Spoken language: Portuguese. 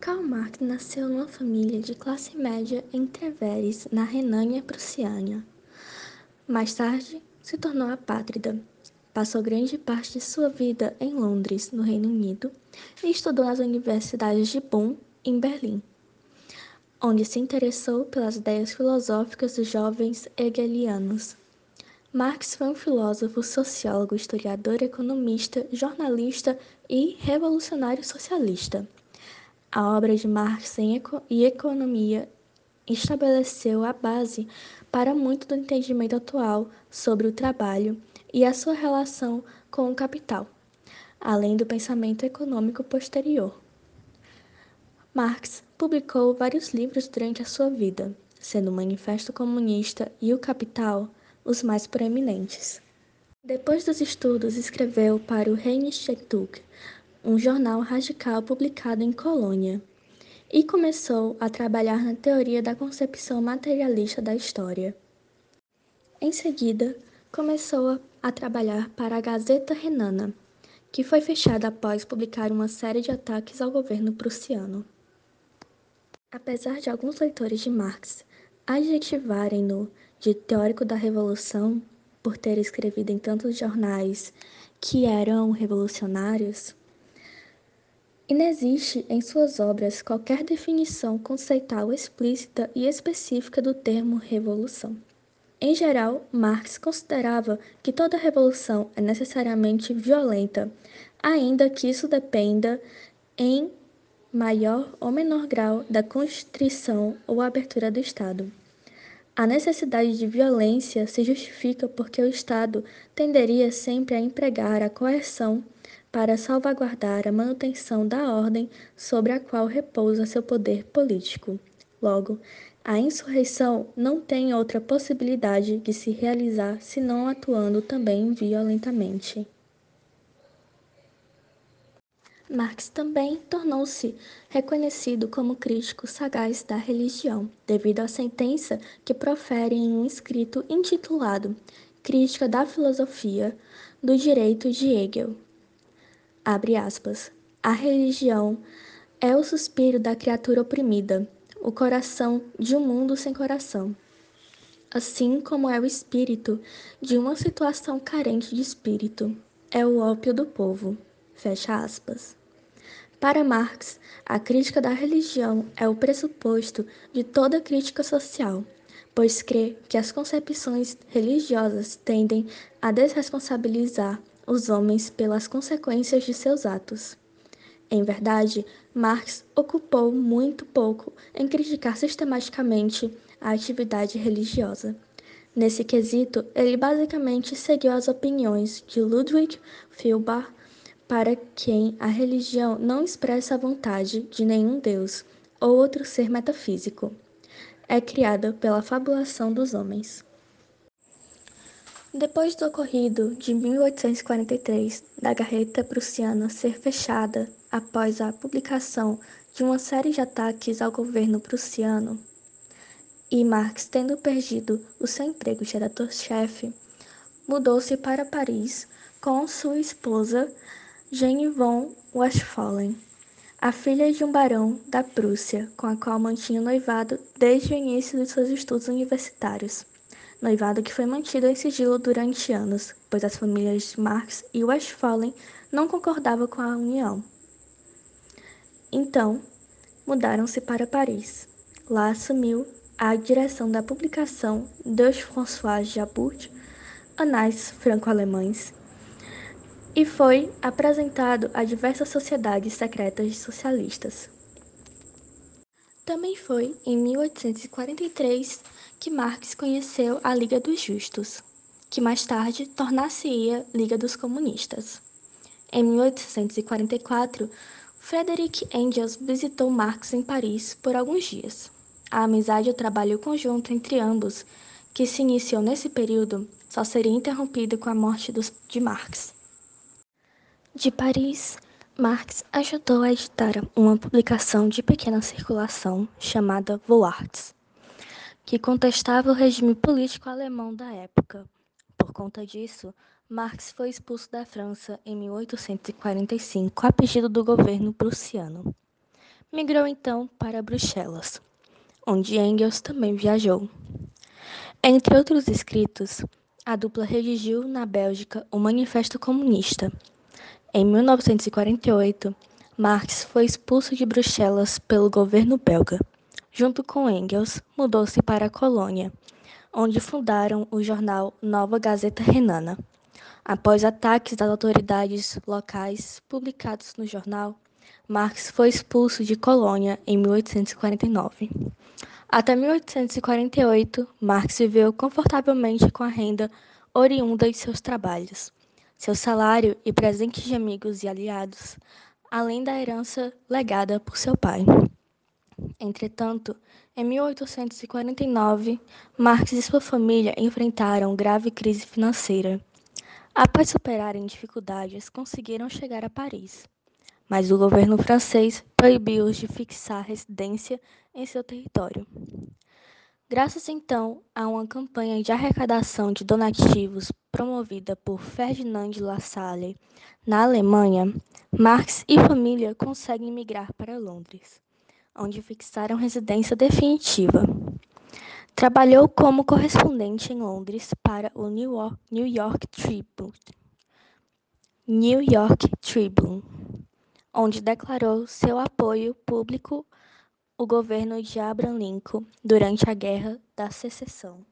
Karl Marx nasceu numa família de classe média em Treveris, na Renânia-Prussiana. Mais tarde, se tornou apátrida. Passou grande parte de sua vida em Londres, no Reino Unido, e estudou nas universidades de Bonn em Berlim, onde se interessou pelas ideias filosóficas dos jovens hegelianos. Marx foi um filósofo, sociólogo, historiador, economista, jornalista e revolucionário socialista. A obra de Marx em eco e economia estabeleceu a base para muito do entendimento atual sobre o trabalho e a sua relação com o capital, além do pensamento econômico posterior. Marx publicou vários livros durante a sua vida, sendo o Manifesto Comunista e o Capital os mais proeminentes. Depois dos estudos, escreveu para o Rheinische um jornal radical publicado em Colônia, e começou a trabalhar na teoria da concepção materialista da história. Em seguida, começou a trabalhar para a Gazeta Renana, que foi fechada após publicar uma série de ataques ao governo prussiano. Apesar de alguns leitores de Marx adjetivarem-no de teórico da revolução por ter escrevido em tantos jornais que eram revolucionários, inexiste em suas obras qualquer definição conceitual explícita e específica do termo revolução. Em geral, Marx considerava que toda revolução é necessariamente violenta, ainda que isso dependa em maior ou menor grau da constrição ou abertura do Estado. A necessidade de violência se justifica porque o Estado tenderia sempre a empregar a coerção para salvaguardar a manutenção da ordem sobre a qual repousa seu poder político. Logo, a insurreição não tem outra possibilidade de se realizar senão atuando também violentamente. Marx também tornou-se reconhecido como crítico sagaz da religião, devido à sentença que profere em um escrito intitulado Crítica da Filosofia do Direito de Hegel. Abre aspas. A religião é o suspiro da criatura oprimida, o coração de um mundo sem coração. Assim como é o espírito de uma situação carente de espírito, é o ópio do povo. Fecha aspas. Para Marx, a crítica da religião é o pressuposto de toda crítica social, pois crê que as concepções religiosas tendem a desresponsabilizar os homens pelas consequências de seus atos. Em verdade, Marx ocupou muito pouco em criticar sistematicamente a atividade religiosa. Nesse quesito, ele basicamente seguiu as opiniões de Ludwig Feuerbach para quem a religião não expressa a vontade de nenhum Deus ou outro ser metafísico. É criada pela fabulação dos homens. Depois do ocorrido de 1843 da Garreta Prussiana ser fechada após a publicação de uma série de ataques ao governo prussiano, e Marx tendo perdido o seu emprego de redator-chefe, mudou-se para Paris com sua esposa Jane von Westphalen, a filha de um barão da Prússia, com a qual mantinha noivado desde o início de seus estudos universitários. Noivado que foi mantido em sigilo durante anos, pois as famílias Marx e Westphalen não concordavam com a união. Então, mudaram-se para Paris. Lá assumiu a direção da publicação Deux François Jabut, Anais Franco-Alemães, e foi apresentado a diversas sociedades secretas socialistas. Também foi em 1843 que Marx conheceu a Liga dos Justos, que mais tarde tornar-se-ia Liga dos Comunistas. Em 1844, Frederick Engels visitou Marx em Paris por alguns dias. A amizade e o trabalho conjunto entre ambos, que se iniciou nesse período, só seria interrompido com a morte de Marx. De Paris, Marx ajudou a editar uma publicação de pequena circulação chamada Voarts, que contestava o regime político alemão da época. Por conta disso, Marx foi expulso da França em 1845 a pedido do governo prussiano. migrou então para Bruxelas, onde Engels também viajou. Entre outros escritos, a dupla redigiu na Bélgica o Manifesto Comunista. Em 1948, Marx foi expulso de Bruxelas pelo governo belga. Junto com Engels, mudou-se para a colônia, onde fundaram o jornal Nova Gazeta Renana. Após ataques das autoridades locais publicados no jornal, Marx foi expulso de Colônia em 1849. Até 1848, Marx viveu confortavelmente com a renda oriunda de seus trabalhos, seu salário e presentes de amigos e aliados, além da herança legada por seu pai. Entretanto, em 1849, Marx e sua família enfrentaram grave crise financeira. Após superarem dificuldades, conseguiram chegar a Paris, mas o governo francês proibiu-os de fixar residência em seu território. Graças então a uma campanha de arrecadação de donativos promovida por Ferdinand de La Salle na Alemanha, Marx e família conseguem migrar para Londres, onde fixaram residência definitiva. Trabalhou como correspondente em Londres para o New York, New York Tribune, New York Tribune, onde declarou seu apoio público ao governo de Abraham Lincoln durante a Guerra da Secessão.